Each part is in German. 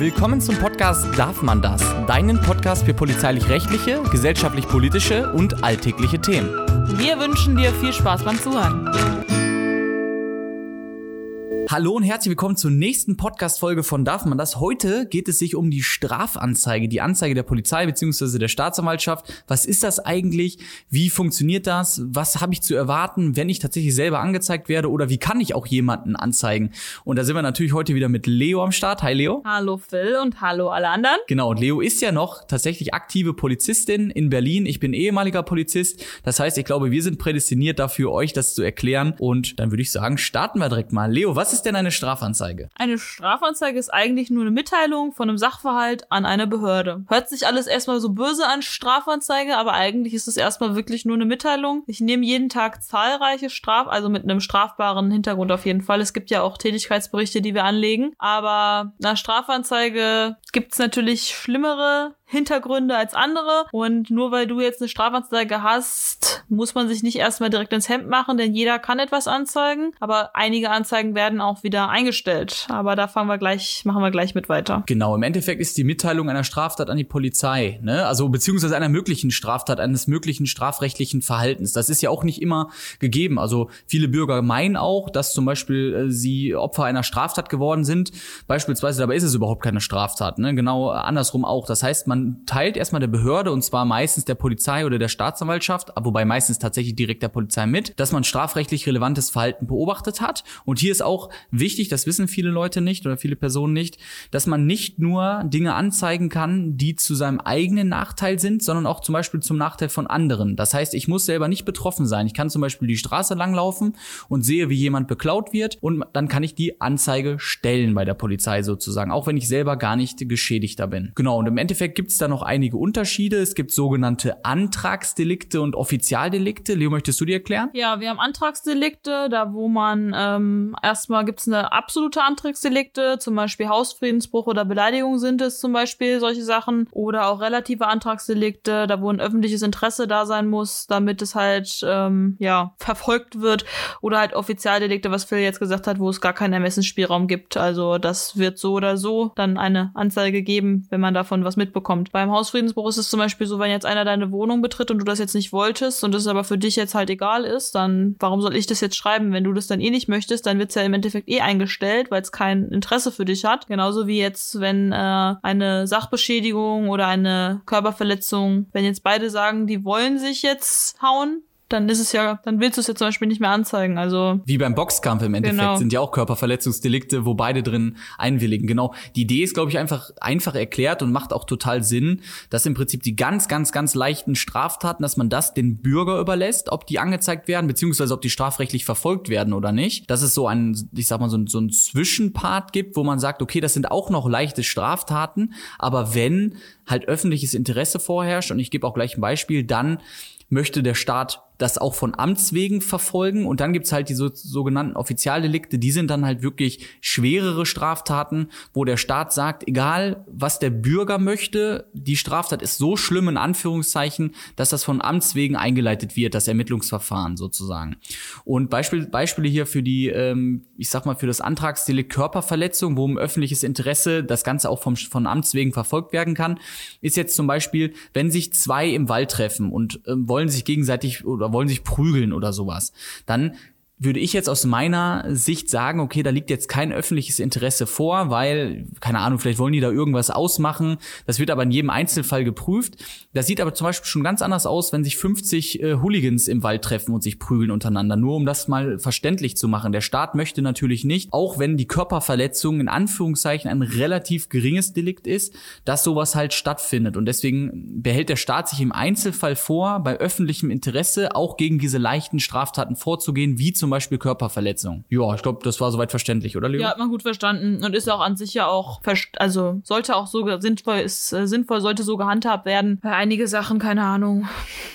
Willkommen zum Podcast Darf man das? Deinen Podcast für polizeilich-rechtliche, gesellschaftlich-politische und alltägliche Themen. Wir wünschen dir viel Spaß beim Zuhören. Hallo und herzlich willkommen zur nächsten Podcast-Folge von Darf man das? Heute geht es sich um die Strafanzeige, die Anzeige der Polizei bzw. der Staatsanwaltschaft. Was ist das eigentlich? Wie funktioniert das? Was habe ich zu erwarten, wenn ich tatsächlich selber angezeigt werde? Oder wie kann ich auch jemanden anzeigen? Und da sind wir natürlich heute wieder mit Leo am Start. Hi Leo. Hallo Phil und hallo alle anderen. Genau, und Leo ist ja noch tatsächlich aktive Polizistin in Berlin. Ich bin ehemaliger Polizist. Das heißt, ich glaube, wir sind prädestiniert dafür, euch das zu erklären. Und dann würde ich sagen, starten wir direkt mal. Leo, was ist denn eine Strafanzeige? Eine Strafanzeige ist eigentlich nur eine Mitteilung von einem Sachverhalt an eine Behörde. Hört sich alles erstmal so böse an Strafanzeige, aber eigentlich ist es erstmal wirklich nur eine Mitteilung. Ich nehme jeden Tag zahlreiche Straf, also mit einem strafbaren Hintergrund auf jeden Fall. Es gibt ja auch Tätigkeitsberichte, die wir anlegen. Aber eine Strafanzeige gibt es natürlich schlimmere Hintergründe als andere. Und nur weil du jetzt eine Strafanzeige hast, muss man sich nicht erstmal direkt ins Hemd machen, denn jeder kann etwas anzeigen. Aber einige Anzeigen werden auch wieder eingestellt. Aber da fangen wir gleich, machen wir gleich mit weiter. Genau, im Endeffekt ist die Mitteilung einer Straftat an die Polizei, ne? Also beziehungsweise einer möglichen Straftat, eines möglichen strafrechtlichen Verhaltens. Das ist ja auch nicht immer gegeben. Also viele Bürger meinen auch, dass zum Beispiel äh, sie Opfer einer Straftat geworden sind. Beispielsweise, dabei ist es überhaupt keine Straftat. Ne? Genau andersrum auch. Das heißt, man man teilt erstmal der Behörde und zwar meistens der Polizei oder der Staatsanwaltschaft, wobei meistens tatsächlich direkt der Polizei mit, dass man strafrechtlich relevantes Verhalten beobachtet hat. Und hier ist auch wichtig, das wissen viele Leute nicht oder viele Personen nicht, dass man nicht nur Dinge anzeigen kann, die zu seinem eigenen Nachteil sind, sondern auch zum Beispiel zum Nachteil von anderen. Das heißt, ich muss selber nicht betroffen sein. Ich kann zum Beispiel die Straße langlaufen und sehe, wie jemand beklaut wird und dann kann ich die Anzeige stellen bei der Polizei sozusagen, auch wenn ich selber gar nicht Geschädigter bin. Genau, und im Endeffekt gibt gibt es da noch einige Unterschiede. Es gibt sogenannte Antragsdelikte und Offizialdelikte. Leo, möchtest du die erklären? Ja, wir haben Antragsdelikte, da wo man ähm, erstmal gibt es eine absolute Antragsdelikte, zum Beispiel Hausfriedensbruch oder Beleidigung sind es zum Beispiel solche Sachen. Oder auch relative Antragsdelikte, da wo ein öffentliches Interesse da sein muss, damit es halt ähm, ja verfolgt wird. Oder halt Offizialdelikte, was Phil jetzt gesagt hat, wo es gar keinen Ermessensspielraum gibt. Also das wird so oder so dann eine Anzeige geben, wenn man davon was mitbekommt kommt. Beim Hausfriedensbruch ist es zum Beispiel so, wenn jetzt einer deine Wohnung betritt und du das jetzt nicht wolltest und es aber für dich jetzt halt egal ist, dann warum soll ich das jetzt schreiben? Wenn du das dann eh nicht möchtest, dann wird es ja im Endeffekt eh eingestellt, weil es kein Interesse für dich hat. Genauso wie jetzt, wenn äh, eine Sachbeschädigung oder eine Körperverletzung, wenn jetzt beide sagen, die wollen sich jetzt hauen, dann ist es ja, dann willst du es ja zum Beispiel nicht mehr anzeigen. Also wie beim Boxkampf im Endeffekt genau. sind ja auch Körperverletzungsdelikte, wo beide drin einwilligen. Genau. Die Idee ist, glaube ich, einfach einfach erklärt und macht auch total Sinn, dass im Prinzip die ganz, ganz, ganz leichten Straftaten, dass man das den Bürger überlässt, ob die angezeigt werden, beziehungsweise ob die strafrechtlich verfolgt werden oder nicht. Dass es so ein, ich sag mal, so ein, so ein Zwischenpart gibt, wo man sagt, okay, das sind auch noch leichte Straftaten, aber wenn halt öffentliches Interesse vorherrscht, und ich gebe auch gleich ein Beispiel, dann möchte der Staat das auch von Amts wegen verfolgen. Und dann gibt's halt die so, sogenannten Offizialdelikte, die sind dann halt wirklich schwerere Straftaten, wo der Staat sagt, egal was der Bürger möchte, die Straftat ist so schlimm in Anführungszeichen, dass das von Amts wegen eingeleitet wird, das Ermittlungsverfahren sozusagen. Und Beispiel, Beispiele hier für die, ähm, ich sag mal, für das Antragsdelikt Körperverletzung, wo um öffentliches Interesse das Ganze auch vom, von Amts wegen verfolgt werden kann, ist jetzt zum Beispiel, wenn sich zwei im Wald treffen und äh, wollen sich gegenseitig oder oder wollen sich prügeln oder sowas, dann würde ich jetzt aus meiner Sicht sagen, okay, da liegt jetzt kein öffentliches Interesse vor, weil, keine Ahnung, vielleicht wollen die da irgendwas ausmachen. Das wird aber in jedem Einzelfall geprüft. Das sieht aber zum Beispiel schon ganz anders aus, wenn sich 50 äh, Hooligans im Wald treffen und sich prügeln untereinander. Nur um das mal verständlich zu machen. Der Staat möchte natürlich nicht, auch wenn die Körperverletzung in Anführungszeichen ein relativ geringes Delikt ist, dass sowas halt stattfindet. Und deswegen behält der Staat sich im Einzelfall vor, bei öffentlichem Interesse auch gegen diese leichten Straftaten vorzugehen, wie zum zum Beispiel Körperverletzung. Ja, ich glaube, das war soweit verständlich, oder Leo? Ja, hat man gut verstanden und ist auch an sich ja auch, also sollte auch so sinnvoll, ist äh, sinnvoll, sollte so gehandhabt werden. Bei einige Sachen, keine Ahnung.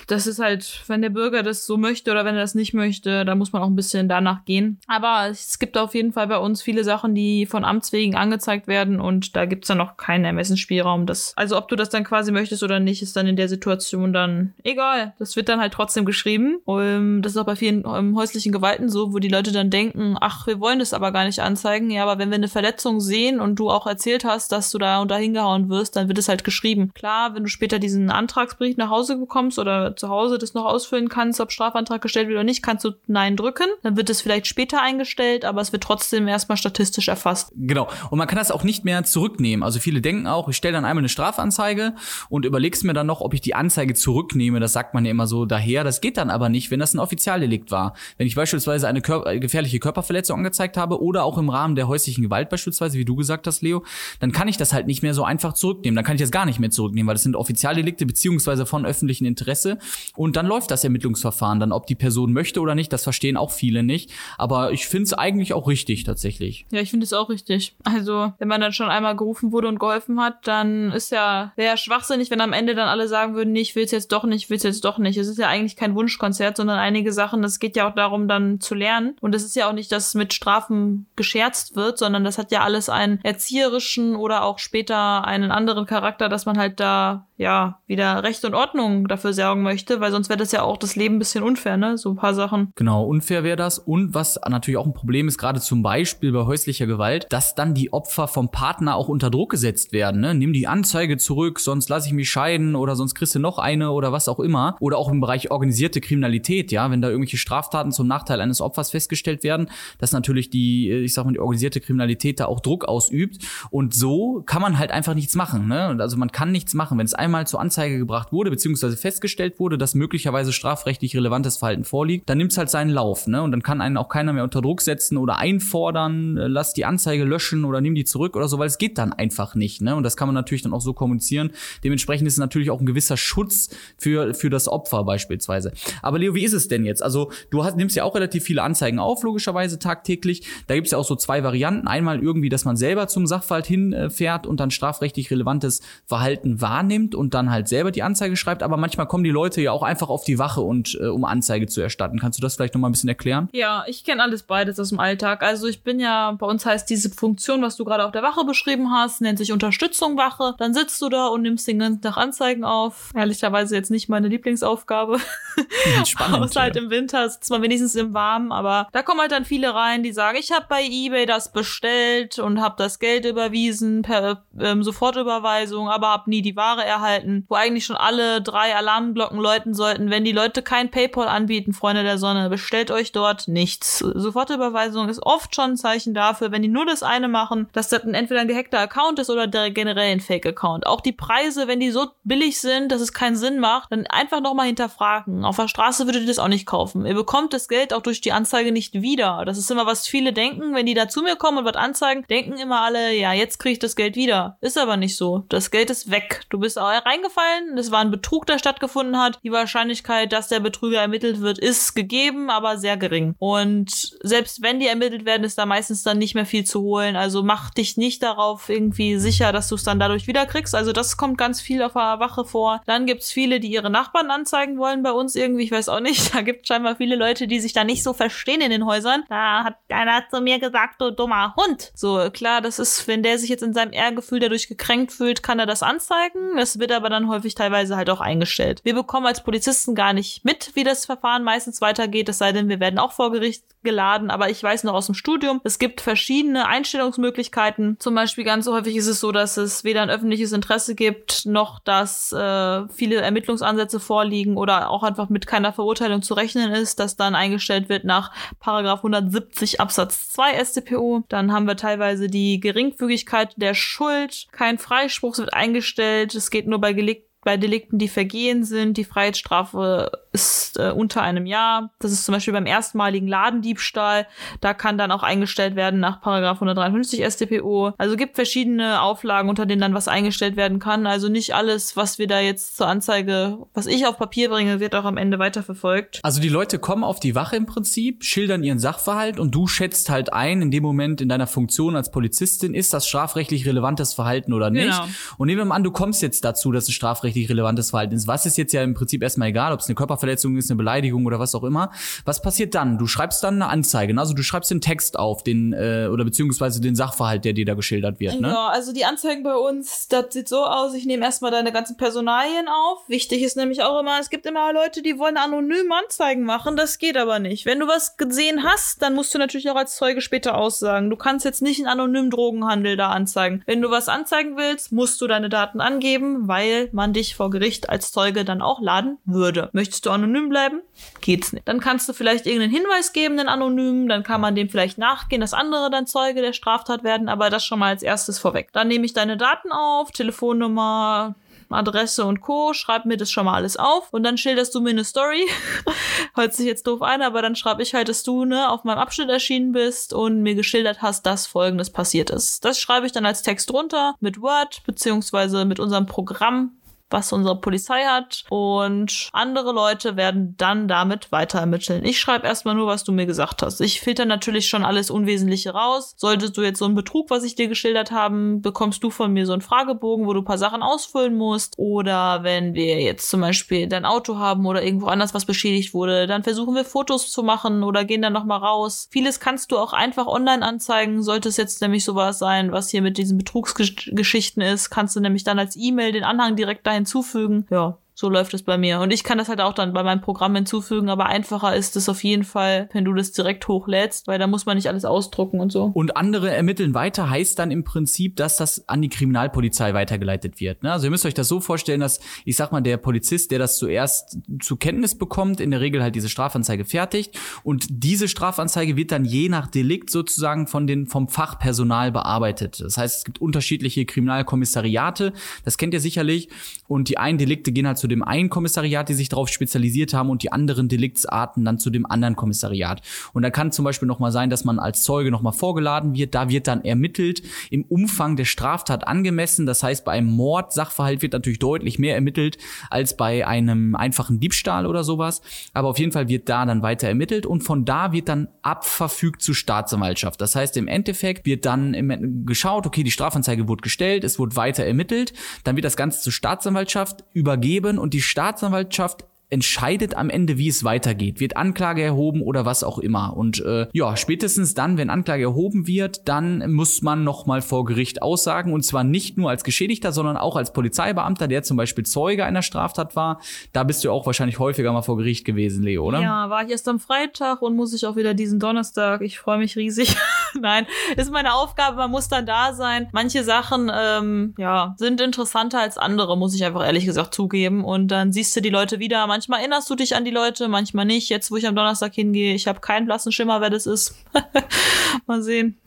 Das ist halt, wenn der Bürger das so möchte oder wenn er das nicht möchte, da muss man auch ein bisschen danach gehen. Aber es gibt auf jeden Fall bei uns viele Sachen, die von Amts wegen angezeigt werden und da gibt es dann noch keinen Ermessensspielraum. Das, also ob du das dann quasi möchtest oder nicht, ist dann in der Situation dann egal. Das wird dann halt trotzdem geschrieben. Und das ist auch bei vielen um, häuslichen Gewalten Leuten so, wo die Leute dann denken, ach, wir wollen das aber gar nicht anzeigen. Ja, aber wenn wir eine Verletzung sehen und du auch erzählt hast, dass du da und da hingehauen wirst, dann wird es halt geschrieben. Klar, wenn du später diesen Antragsbrief nach Hause bekommst oder zu Hause das noch ausfüllen kannst, ob Strafantrag gestellt wird oder nicht, kannst du Nein drücken. Dann wird es vielleicht später eingestellt, aber es wird trotzdem erstmal statistisch erfasst. Genau. Und man kann das auch nicht mehr zurücknehmen. Also viele denken auch, ich stelle dann einmal eine Strafanzeige und überleg's mir dann noch, ob ich die Anzeige zurücknehme. Das sagt man ja immer so daher. Das geht dann aber nicht, wenn das ein Offizialdelikt war. Wenn ich beispielsweise eine Kör gefährliche Körperverletzung angezeigt habe oder auch im Rahmen der häuslichen Gewalt beispielsweise, wie du gesagt hast, Leo, dann kann ich das halt nicht mehr so einfach zurücknehmen. Dann kann ich das gar nicht mehr zurücknehmen, weil das sind Offizialdelikte beziehungsweise von öffentlichem Interesse. Und dann läuft das Ermittlungsverfahren. Dann, ob die Person möchte oder nicht, das verstehen auch viele nicht. Aber ich finde es eigentlich auch richtig tatsächlich. Ja, ich finde es auch richtig. Also, wenn man dann schon einmal gerufen wurde und geholfen hat, dann ist ja, ja schwachsinnig, wenn am Ende dann alle sagen würden, nee, ich will es jetzt doch nicht, will es jetzt doch nicht. Es ist ja eigentlich kein Wunschkonzert, sondern einige Sachen, das geht ja auch darum, dann zu lernen. Und es ist ja auch nicht, dass mit Strafen gescherzt wird, sondern das hat ja alles einen erzieherischen oder auch später einen anderen Charakter, dass man halt da ja, wieder Recht und Ordnung dafür sorgen möchte, weil sonst wäre das ja auch das Leben ein bisschen unfair, ne? So ein paar Sachen. Genau, unfair wäre das. Und was natürlich auch ein Problem ist, gerade zum Beispiel bei häuslicher Gewalt, dass dann die Opfer vom Partner auch unter Druck gesetzt werden, ne? Nimm die Anzeige zurück, sonst lasse ich mich scheiden oder sonst kriegst du noch eine oder was auch immer. Oder auch im Bereich organisierte Kriminalität, ja, wenn da irgendwelche Straftaten zum Nachteil eines Opfers festgestellt werden, dass natürlich die, ich sag mal, die organisierte Kriminalität da auch Druck ausübt. Und so kann man halt einfach nichts machen, ne? Also man kann nichts machen, wenn es einmal zur Anzeige gebracht wurde, beziehungsweise festgestellt wurde, dass möglicherweise strafrechtlich relevantes Verhalten vorliegt, dann nimmt es halt seinen Lauf, ne? Und dann kann einen auch keiner mehr unter Druck setzen oder einfordern, äh, lass die Anzeige löschen oder nimm die zurück oder so, weil es geht dann einfach nicht, ne? Und das kann man natürlich dann auch so kommunizieren. Dementsprechend ist es natürlich auch ein gewisser Schutz für, für das Opfer beispielsweise. Aber Leo, wie ist es denn jetzt? Also, du hast, nimmst ja auch relativ viele Anzeigen auf, logischerweise tagtäglich. Da gibt es ja auch so zwei Varianten. Einmal irgendwie, dass man selber zum Sachverhalt hinfährt und dann strafrechtlich relevantes Verhalten wahrnimmt und dann halt selber die Anzeige schreibt, aber manchmal kommen die Leute ja auch einfach auf die Wache und äh, um Anzeige zu erstatten. Kannst du das vielleicht noch mal ein bisschen erklären? Ja, ich kenne alles beides aus dem Alltag. Also ich bin ja, bei uns heißt diese Funktion, was du gerade auf der Wache beschrieben hast, nennt sich Unterstützung Wache. Dann sitzt du da und nimmst den ganzen Tag Anzeigen auf. Ehrlicherweise jetzt nicht meine Lieblingsaufgabe. Spannend. Außer halt im Winter sitzt man wenigstens im Warmen, aber da kommen halt dann viele rein, die sagen, ich habe bei eBay das bestellt und habe das Geld überwiesen per ähm, Sofortüberweisung, aber habe nie die Ware erhalten halten, wo eigentlich schon alle drei Alarmglocken läuten sollten. Wenn die Leute kein PayPal anbieten, Freunde der Sonne, bestellt euch dort nichts. Sofortüberweisung ist oft schon ein Zeichen dafür, wenn die nur das eine machen, dass das entweder ein gehackter Account ist oder generell ein Fake-Account. Auch die Preise, wenn die so billig sind, dass es keinen Sinn macht, dann einfach nochmal hinterfragen. Auf der Straße würdet ihr das auch nicht kaufen. Ihr bekommt das Geld auch durch die Anzeige nicht wieder. Das ist immer, was viele denken, wenn die da zu mir kommen und was anzeigen, denken immer alle, ja, jetzt kriege ich das Geld wieder. Ist aber nicht so. Das Geld ist weg. Du bist auch reingefallen. Das war ein Betrug, der stattgefunden hat. Die Wahrscheinlichkeit, dass der Betrüger ermittelt wird, ist gegeben, aber sehr gering. Und selbst wenn die ermittelt werden, ist da meistens dann nicht mehr viel zu holen. Also mach dich nicht darauf irgendwie sicher, dass du es dann dadurch wieder kriegst. Also das kommt ganz viel auf der Wache vor. Dann gibt's viele, die ihre Nachbarn anzeigen wollen bei uns irgendwie. Ich weiß auch nicht. Da gibt scheinbar viele Leute, die sich da nicht so verstehen in den Häusern. Da hat einer zu mir gesagt, du dummer Hund. So, klar, das ist, wenn der sich jetzt in seinem Ehrgefühl dadurch gekränkt fühlt, kann er das anzeigen. Das wird aber dann häufig teilweise halt auch eingestellt. Wir bekommen als Polizisten gar nicht mit, wie das Verfahren meistens weitergeht, es sei denn, wir werden auch vor Gericht geladen, aber ich weiß noch aus dem Studium, es gibt verschiedene Einstellungsmöglichkeiten. Zum Beispiel ganz häufig ist es so, dass es weder ein öffentliches Interesse gibt, noch dass äh, viele Ermittlungsansätze vorliegen oder auch einfach mit keiner Verurteilung zu rechnen ist, dass dann eingestellt wird nach Paragraph 170 Absatz 2 StPO. Dann haben wir teilweise die Geringfügigkeit der Schuld, kein Freispruch wird eingestellt, es geht nur bei Gelegten bei Delikten, die Vergehen sind. Die Freiheitsstrafe ist äh, unter einem Jahr. Das ist zum Beispiel beim erstmaligen Ladendiebstahl. Da kann dann auch eingestellt werden nach Paragraph 153 StPO. Also gibt verschiedene Auflagen, unter denen dann was eingestellt werden kann. Also nicht alles, was wir da jetzt zur Anzeige, was ich auf Papier bringe, wird auch am Ende weiterverfolgt. Also die Leute kommen auf die Wache im Prinzip, schildern ihren Sachverhalt und du schätzt halt ein, in dem Moment in deiner Funktion als Polizistin, ist das strafrechtlich relevantes Verhalten oder nicht. Genau. Und nehmen wir mal an, du kommst jetzt dazu, dass es strafrechtlich strafrechtlich relevantes Verhalten ist. Was ist jetzt ja im Prinzip erstmal egal, ob es eine Körperverletzung ist, eine Beleidigung oder was auch immer. Was passiert dann? Du schreibst dann eine Anzeige, ne? also du schreibst den Text auf, den äh, oder beziehungsweise den Sachverhalt, der dir da geschildert wird. Ne? Ja, also die Anzeigen bei uns, das sieht so aus, ich nehme erstmal deine ganzen Personalien auf. Wichtig ist nämlich auch immer, es gibt immer Leute, die wollen anonym Anzeigen machen, das geht aber nicht. Wenn du was gesehen hast, dann musst du natürlich auch als Zeuge später aussagen. Du kannst jetzt nicht einen anonymen Drogenhandel da anzeigen. Wenn du was anzeigen willst, musst du deine Daten angeben, weil man dich vor Gericht als Zeuge dann auch laden würde. Möchtest du anonym bleiben? Geht's nicht. Dann kannst du vielleicht irgendeinen Hinweis geben, den anonymen, dann kann man dem vielleicht nachgehen, dass andere dann Zeuge der Straftat werden, aber das schon mal als erstes vorweg. Dann nehme ich deine Daten auf, Telefonnummer, Adresse und Co. Schreib mir das schon mal alles auf und dann schilderst du mir eine Story. Hört sich jetzt doof ein, aber dann schreibe ich halt, dass du ne, auf meinem Abschnitt erschienen bist und mir geschildert hast, dass folgendes passiert ist. Das schreibe ich dann als Text runter mit Word beziehungsweise mit unserem Programm, was unsere Polizei hat und andere Leute werden dann damit weiter ermitteln. Ich schreibe erstmal nur, was du mir gesagt hast. Ich filter natürlich schon alles Unwesentliche raus. Solltest du jetzt so einen Betrug, was ich dir geschildert haben, bekommst du von mir so einen Fragebogen, wo du ein paar Sachen ausfüllen musst. Oder wenn wir jetzt zum Beispiel dein Auto haben oder irgendwo anders was beschädigt wurde, dann versuchen wir Fotos zu machen oder gehen dann nochmal raus. Vieles kannst du auch einfach online anzeigen. Sollte es jetzt nämlich sowas sein, was hier mit diesen Betrugsgeschichten ist, kannst du nämlich dann als E-Mail den Anhang direkt dahin hinzufügen. Ja, so läuft es bei mir. Und ich kann das halt auch dann bei meinem Programm hinzufügen, aber einfacher ist es auf jeden Fall, wenn du das direkt hochlädst, weil da muss man nicht alles ausdrucken und so. Und andere ermitteln weiter heißt dann im Prinzip, dass das an die Kriminalpolizei weitergeleitet wird. Ne? Also ihr müsst euch das so vorstellen, dass, ich sag mal, der Polizist, der das zuerst zur Kenntnis bekommt, in der Regel halt diese Strafanzeige fertigt und diese Strafanzeige wird dann je nach Delikt sozusagen von den, vom Fachpersonal bearbeitet. Das heißt, es gibt unterschiedliche Kriminalkommissariate, das kennt ihr sicherlich, und die einen Delikte gehen halt zu dem einen Kommissariat, die sich darauf spezialisiert haben und die anderen Deliktsarten dann zu dem anderen Kommissariat. Und da kann zum Beispiel noch mal sein, dass man als Zeuge noch mal vorgeladen wird. Da wird dann ermittelt im Umfang der Straftat angemessen. Das heißt, bei einem Mord Sachverhalt wird natürlich deutlich mehr ermittelt als bei einem einfachen Diebstahl oder sowas. Aber auf jeden Fall wird da dann weiter ermittelt und von da wird dann abverfügt zur Staatsanwaltschaft. Das heißt, im Endeffekt wird dann geschaut, okay, die Strafanzeige wurde gestellt, es wurde weiter ermittelt, dann wird das Ganze zur Staatsanwaltschaft übergeben führen und die Staatsanwaltschaft entscheidet am Ende, wie es weitergeht. Wird Anklage erhoben oder was auch immer. Und äh, ja, spätestens dann, wenn Anklage erhoben wird, dann muss man nochmal vor Gericht aussagen. Und zwar nicht nur als Geschädigter, sondern auch als Polizeibeamter, der zum Beispiel Zeuge einer Straftat war. Da bist du auch wahrscheinlich häufiger mal vor Gericht gewesen, Leo, oder? Ja, war ich erst am Freitag und muss ich auch wieder diesen Donnerstag. Ich freue mich riesig. Nein, ist meine Aufgabe, man muss dann da sein. Manche Sachen, ähm, ja, sind interessanter als andere, muss ich einfach ehrlich gesagt zugeben. Und dann siehst du die Leute wieder. Manche Manchmal erinnerst du dich an die Leute, manchmal nicht. Jetzt, wo ich am Donnerstag hingehe, ich habe keinen blassen Schimmer, wer das ist. Mal sehen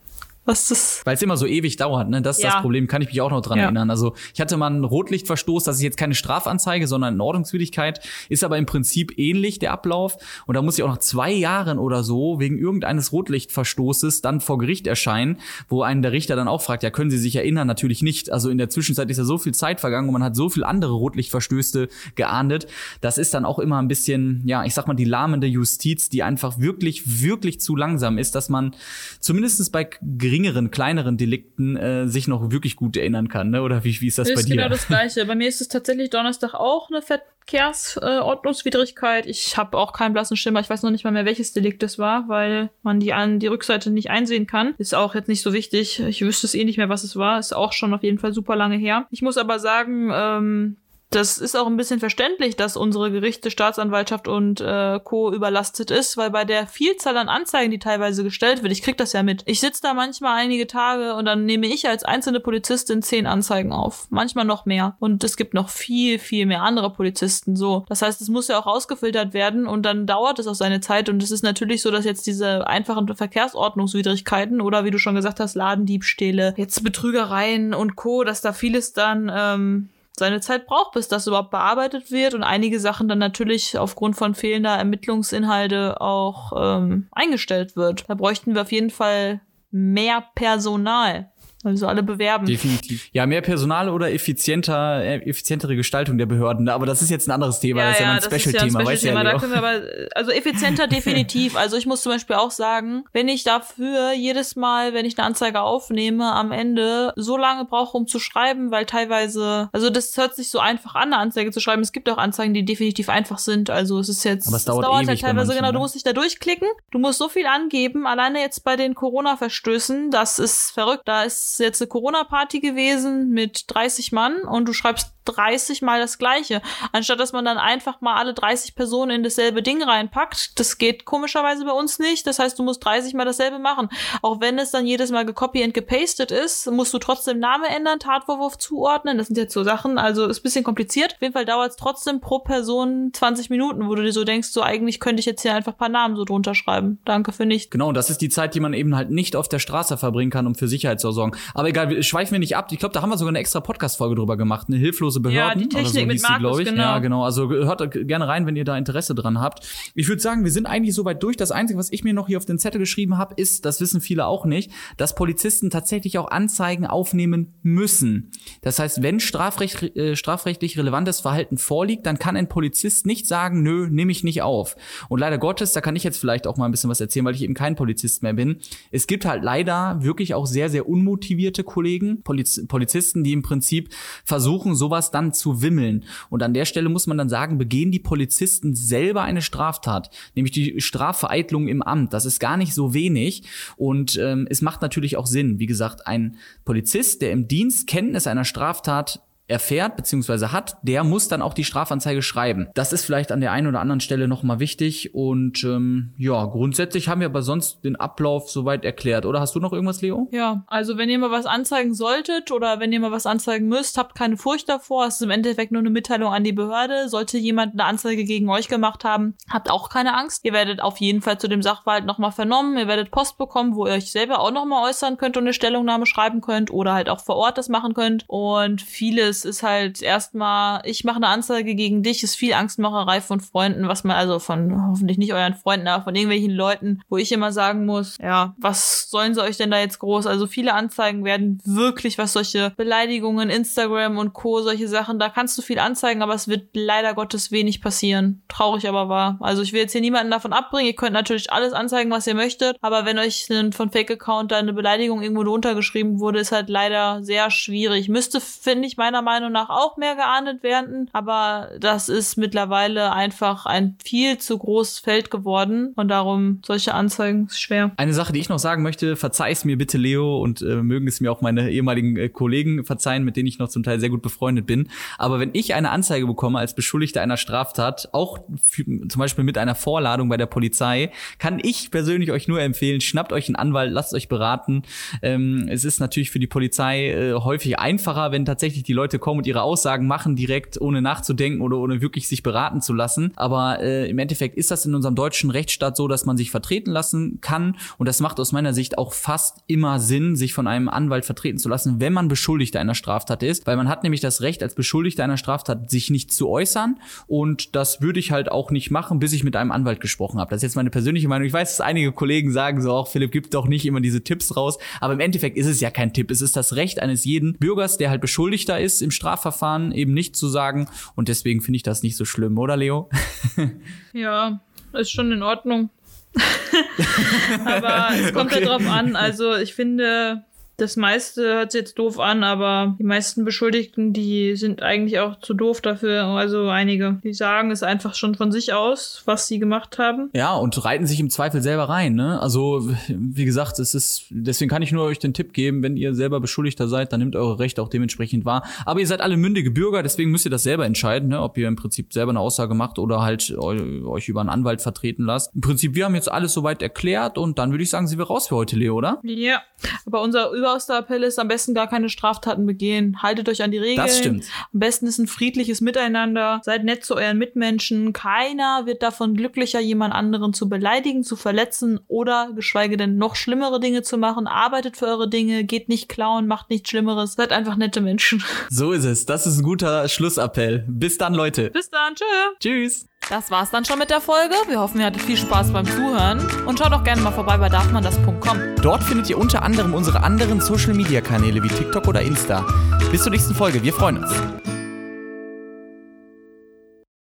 was das. Weil es immer so ewig dauert, ne? Das ist ja. das Problem, kann ich mich auch noch dran ja. erinnern. Also ich hatte mal einen Rotlichtverstoß, das ist jetzt keine Strafanzeige, sondern eine Ordnungswidrigkeit, ist aber im Prinzip ähnlich der Ablauf. Und da muss ich auch nach zwei Jahren oder so wegen irgendeines Rotlichtverstoßes dann vor Gericht erscheinen, wo einen der Richter dann auch fragt, ja, können Sie sich erinnern? Natürlich nicht. Also in der Zwischenzeit ist ja so viel Zeit vergangen und man hat so viel andere Rotlichtverstöße geahndet. Das ist dann auch immer ein bisschen, ja, ich sag mal, die lahmende Justiz, die einfach wirklich, wirklich zu langsam ist, dass man zumindestens bei Gericht geringeren, kleineren Delikten äh, sich noch wirklich gut erinnern kann, ne? Oder wie, wie ist das ist bei dir? Ist genau das Gleiche. Bei mir ist es tatsächlich Donnerstag auch eine Verkehrsordnungswidrigkeit. Äh, ich habe auch keinen blassen Schimmer. Ich weiß noch nicht mal mehr, welches Delikt es war, weil man die an die Rückseite nicht einsehen kann. Ist auch jetzt nicht so wichtig. Ich wüsste es eh nicht mehr, was es war. Ist auch schon auf jeden Fall super lange her. Ich muss aber sagen, ähm, das ist auch ein bisschen verständlich, dass unsere Gerichte, Staatsanwaltschaft und äh, Co. überlastet ist, weil bei der Vielzahl an Anzeigen, die teilweise gestellt wird, ich krieg das ja mit. Ich sitze da manchmal einige Tage und dann nehme ich als einzelne Polizistin zehn Anzeigen auf. Manchmal noch mehr. Und es gibt noch viel, viel mehr andere Polizisten so. Das heißt, es muss ja auch rausgefiltert werden und dann dauert es auch seine Zeit. Und es ist natürlich so, dass jetzt diese einfachen Verkehrsordnungswidrigkeiten oder wie du schon gesagt hast, Ladendiebstähle, jetzt Betrügereien und Co., dass da vieles dann ähm, seine Zeit braucht, bis das überhaupt bearbeitet wird und einige Sachen dann natürlich aufgrund von fehlender Ermittlungsinhalte auch ähm, eingestellt wird. Da bräuchten wir auf jeden Fall mehr Personal. Also alle bewerben. Definitiv. Ja, mehr Personal oder effizienter, äh, effizientere Gestaltung der Behörden. Ne? Aber das ist jetzt ein anderes Thema. Ja, das ist ja, ja ein Special-Thema. Ja Special ja, aber, also effizienter definitiv. Also ich muss zum Beispiel auch sagen, wenn ich dafür jedes Mal, wenn ich eine Anzeige aufnehme, am Ende so lange brauche, um zu schreiben, weil teilweise, also das hört sich so einfach an, eine Anzeige zu schreiben. Es gibt auch Anzeigen, die definitiv einfach sind. Also es ist jetzt, aber es dauert, es dauert halt teilweise genau. Du musst dich da durchklicken. Du musst so viel angeben. Alleine jetzt bei den Corona-Verstößen, das ist verrückt. Da ist jetzt eine Corona-Party gewesen mit 30 Mann und du schreibst 30 mal das gleiche. Anstatt dass man dann einfach mal alle 30 Personen in dasselbe Ding reinpackt. Das geht komischerweise bei uns nicht. Das heißt, du musst 30 mal dasselbe machen. Auch wenn es dann jedes Mal gecopy and gepastet ist, musst du trotzdem Name ändern, Tatvorwurf zuordnen. Das sind jetzt so Sachen. Also ist bisschen kompliziert. Auf jeden Fall dauert es trotzdem pro Person 20 Minuten, wo du dir so denkst, so eigentlich könnte ich jetzt hier einfach ein paar Namen so drunter schreiben. Danke für nichts. Genau, das ist die Zeit, die man eben halt nicht auf der Straße verbringen kann, um für Sicherheit zu sorgen. Aber egal, schweifen wir nicht ab. Ich glaube, da haben wir sogar eine extra Podcast-Folge drüber gemacht. Eine hilflose Behörden. Ja, die Technik so mit Markus, sie, genau. Ja, genau. Also hört gerne rein, wenn ihr da Interesse dran habt. Ich würde sagen, wir sind eigentlich soweit durch. Das Einzige, was ich mir noch hier auf den Zettel geschrieben habe, ist, das wissen viele auch nicht, dass Polizisten tatsächlich auch Anzeigen aufnehmen müssen. Das heißt, wenn strafrecht, äh, strafrechtlich relevantes Verhalten vorliegt, dann kann ein Polizist nicht sagen, nö, nehme ich nicht auf. Und leider Gottes, da kann ich jetzt vielleicht auch mal ein bisschen was erzählen, weil ich eben kein Polizist mehr bin. Es gibt halt leider wirklich auch sehr, sehr unmotivierte Kollegen, Poliz Polizisten, die im Prinzip versuchen, sowas dann zu wimmeln. Und an der Stelle muss man dann sagen, begehen die Polizisten selber eine Straftat, nämlich die Strafvereitlung im Amt. Das ist gar nicht so wenig und ähm, es macht natürlich auch Sinn. Wie gesagt, ein Polizist, der im Dienst Kenntnis einer Straftat erfährt bzw. hat, der muss dann auch die Strafanzeige schreiben. Das ist vielleicht an der einen oder anderen Stelle nochmal wichtig. Und ähm, ja, grundsätzlich haben wir aber sonst den Ablauf soweit erklärt. Oder hast du noch irgendwas, Leo? Ja, also wenn ihr mal was anzeigen solltet oder wenn ihr mal was anzeigen müsst, habt keine Furcht davor. Es ist im Endeffekt nur eine Mitteilung an die Behörde. Sollte jemand eine Anzeige gegen euch gemacht haben, habt auch keine Angst. Ihr werdet auf jeden Fall zu dem Sachverhalt nochmal vernommen. Ihr werdet Post bekommen, wo ihr euch selber auch nochmal äußern könnt und eine Stellungnahme schreiben könnt oder halt auch vor Ort das machen könnt. Und vieles es ist halt erstmal, ich mache eine Anzeige gegen dich, ist viel Angstmacherei von Freunden, was man also von hoffentlich nicht euren Freunden, aber von irgendwelchen Leuten, wo ich immer sagen muss, ja, was sollen sie euch denn da jetzt groß? Also viele Anzeigen werden wirklich, was solche Beleidigungen, Instagram und Co., solche Sachen, da kannst du viel anzeigen, aber es wird leider Gottes wenig passieren. Traurig aber wahr. Also ich will jetzt hier niemanden davon abbringen. Ihr könnt natürlich alles anzeigen, was ihr möchtet, aber wenn euch von Fake-Account da eine Beleidigung irgendwo drunter geschrieben wurde, ist halt leider sehr schwierig. Müsste, finde ich, meiner Meinung nach auch mehr geahndet werden, aber das ist mittlerweile einfach ein viel zu großes Feld geworden und darum solche Anzeigen schwer. Eine Sache, die ich noch sagen möchte, verzeih es mir bitte, Leo, und äh, mögen es mir auch meine ehemaligen äh, Kollegen verzeihen, mit denen ich noch zum Teil sehr gut befreundet bin. Aber wenn ich eine Anzeige bekomme als Beschuldigter einer Straftat, auch für, zum Beispiel mit einer Vorladung bei der Polizei, kann ich persönlich euch nur empfehlen, schnappt euch einen Anwalt, lasst euch beraten. Ähm, es ist natürlich für die Polizei äh, häufig einfacher, wenn tatsächlich die Leute kommen und ihre Aussagen machen direkt, ohne nachzudenken oder ohne wirklich sich beraten zu lassen. Aber äh, im Endeffekt ist das in unserem deutschen Rechtsstaat so, dass man sich vertreten lassen kann. Und das macht aus meiner Sicht auch fast immer Sinn, sich von einem Anwalt vertreten zu lassen, wenn man Beschuldigter einer Straftat ist. Weil man hat nämlich das Recht, als Beschuldigter einer Straftat sich nicht zu äußern. Und das würde ich halt auch nicht machen, bis ich mit einem Anwalt gesprochen habe. Das ist jetzt meine persönliche Meinung. Ich weiß, dass einige Kollegen sagen so, auch Philipp gibt doch nicht immer diese Tipps raus. Aber im Endeffekt ist es ja kein Tipp. Es ist das Recht eines jeden Bürgers, der halt Beschuldigter ist im Strafverfahren eben nicht zu sagen. Und deswegen finde ich das nicht so schlimm, oder Leo? ja, ist schon in Ordnung. aber es kommt okay. ja drauf an. Also ich finde, das meiste hört sich jetzt doof an, aber die meisten Beschuldigten, die sind eigentlich auch zu doof dafür. Also einige, die sagen es einfach schon von sich aus, was sie gemacht haben. Ja, und reiten sich im Zweifel selber rein, ne? Also, wie gesagt, es ist, deswegen kann ich nur euch den Tipp geben, wenn ihr selber Beschuldigter seid, dann nehmt eure Rechte auch dementsprechend wahr. Aber ihr seid alle mündige Bürger, deswegen müsst ihr das selber entscheiden, ne? Ob ihr im Prinzip selber eine Aussage macht oder halt euch über einen Anwalt vertreten lasst. Im Prinzip, wir haben jetzt alles soweit erklärt und dann würde ich sagen, sind wir raus für heute, Leo, oder? Ja. Aber unser Überausdauerappell ist am besten gar keine Straftaten begehen. Haltet euch an die Regeln. Das stimmt. Am besten ist ein friedliches Miteinander. Seid nett zu euren Mitmenschen. Keiner wird davon glücklicher, jemand anderen zu beleidigen, zu verletzen oder geschweige denn noch schlimmere Dinge zu machen. Arbeitet für eure Dinge, geht nicht klauen, macht nichts Schlimmeres. Seid einfach nette Menschen. So ist es. Das ist ein guter Schlussappell. Bis dann, Leute. Bis dann. Tschö. Tschüss. Das war's dann schon mit der Folge. Wir hoffen, ihr hattet viel Spaß beim Zuhören. Und schaut doch gerne mal vorbei bei darfmandas.com. Dort findet ihr unter anderem unsere anderen Social Media Kanäle wie TikTok oder Insta. Bis zur nächsten Folge. Wir freuen uns.